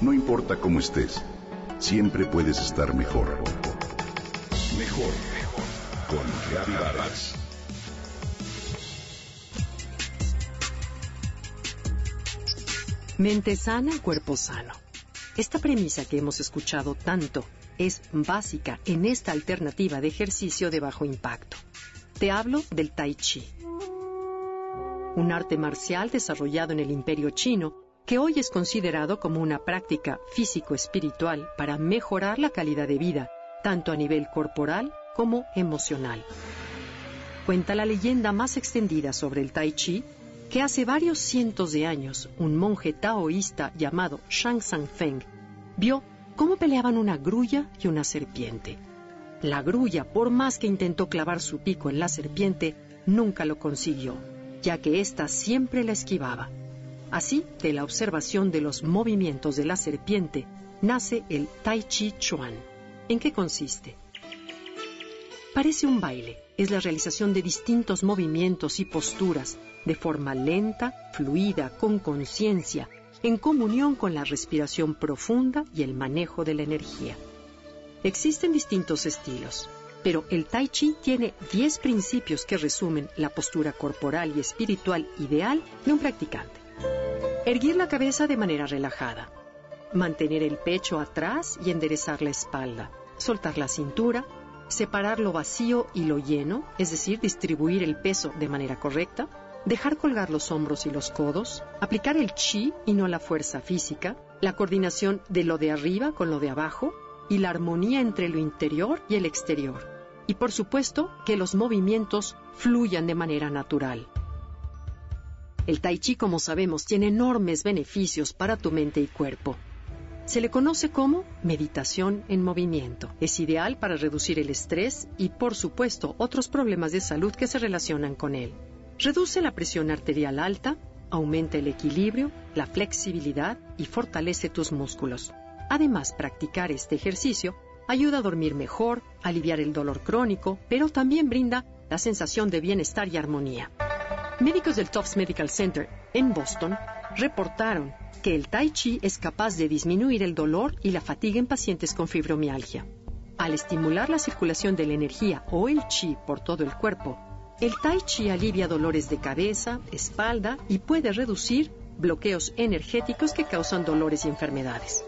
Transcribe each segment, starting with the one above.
No importa cómo estés, siempre puedes estar mejor. Mejor, mejor. Con Vargas. Mente sana, cuerpo sano. Esta premisa que hemos escuchado tanto es básica en esta alternativa de ejercicio de bajo impacto. Te hablo del Tai Chi, un arte marcial desarrollado en el imperio chino que hoy es considerado como una práctica físico-espiritual para mejorar la calidad de vida, tanto a nivel corporal como emocional. Cuenta la leyenda más extendida sobre el Tai Chi que hace varios cientos de años un monje taoísta llamado Shang Sang Feng vio cómo peleaban una grulla y una serpiente. La grulla, por más que intentó clavar su pico en la serpiente, nunca lo consiguió, ya que ésta siempre la esquivaba. Así, de la observación de los movimientos de la serpiente, nace el Tai Chi Chuan. ¿En qué consiste? Parece un baile, es la realización de distintos movimientos y posturas de forma lenta, fluida, con conciencia, en comunión con la respiración profunda y el manejo de la energía. Existen distintos estilos, pero el tai chi tiene 10 principios que resumen la postura corporal y espiritual ideal de un practicante. Erguir la cabeza de manera relajada, mantener el pecho atrás y enderezar la espalda, soltar la cintura, separar lo vacío y lo lleno, es decir, distribuir el peso de manera correcta, dejar colgar los hombros y los codos, aplicar el chi y no la fuerza física, la coordinación de lo de arriba con lo de abajo. Y la armonía entre lo interior y el exterior. Y por supuesto que los movimientos fluyan de manera natural. El tai chi, como sabemos, tiene enormes beneficios para tu mente y cuerpo. Se le conoce como meditación en movimiento. Es ideal para reducir el estrés y, por supuesto, otros problemas de salud que se relacionan con él. Reduce la presión arterial alta, aumenta el equilibrio, la flexibilidad y fortalece tus músculos. Además, practicar este ejercicio ayuda a dormir mejor, aliviar el dolor crónico, pero también brinda la sensación de bienestar y armonía. Médicos del Tufts Medical Center en Boston reportaron que el tai chi es capaz de disminuir el dolor y la fatiga en pacientes con fibromialgia. Al estimular la circulación de la energía o el chi por todo el cuerpo, el tai chi alivia dolores de cabeza, espalda y puede reducir bloqueos energéticos que causan dolores y enfermedades.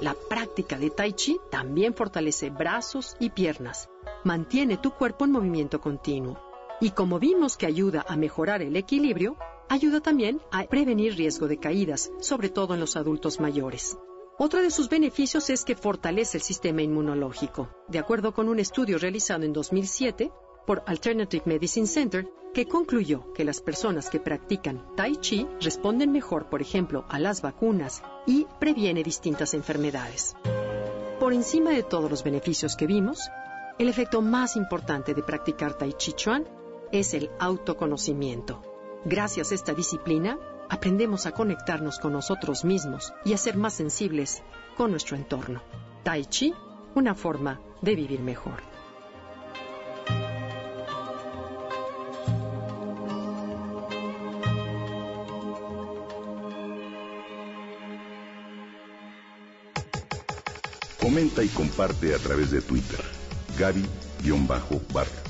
La práctica de tai chi también fortalece brazos y piernas, mantiene tu cuerpo en movimiento continuo y como vimos que ayuda a mejorar el equilibrio, ayuda también a prevenir riesgo de caídas, sobre todo en los adultos mayores. Otro de sus beneficios es que fortalece el sistema inmunológico. De acuerdo con un estudio realizado en 2007, por Alternative Medicine Center, que concluyó que las personas que practican Tai Chi responden mejor, por ejemplo, a las vacunas y previene distintas enfermedades. Por encima de todos los beneficios que vimos, el efecto más importante de practicar Tai Chi Chuan es el autoconocimiento. Gracias a esta disciplina, aprendemos a conectarnos con nosotros mismos y a ser más sensibles con nuestro entorno. Tai Chi, una forma de vivir mejor. Comenta y comparte a través de Twitter. Gaby-Vargas.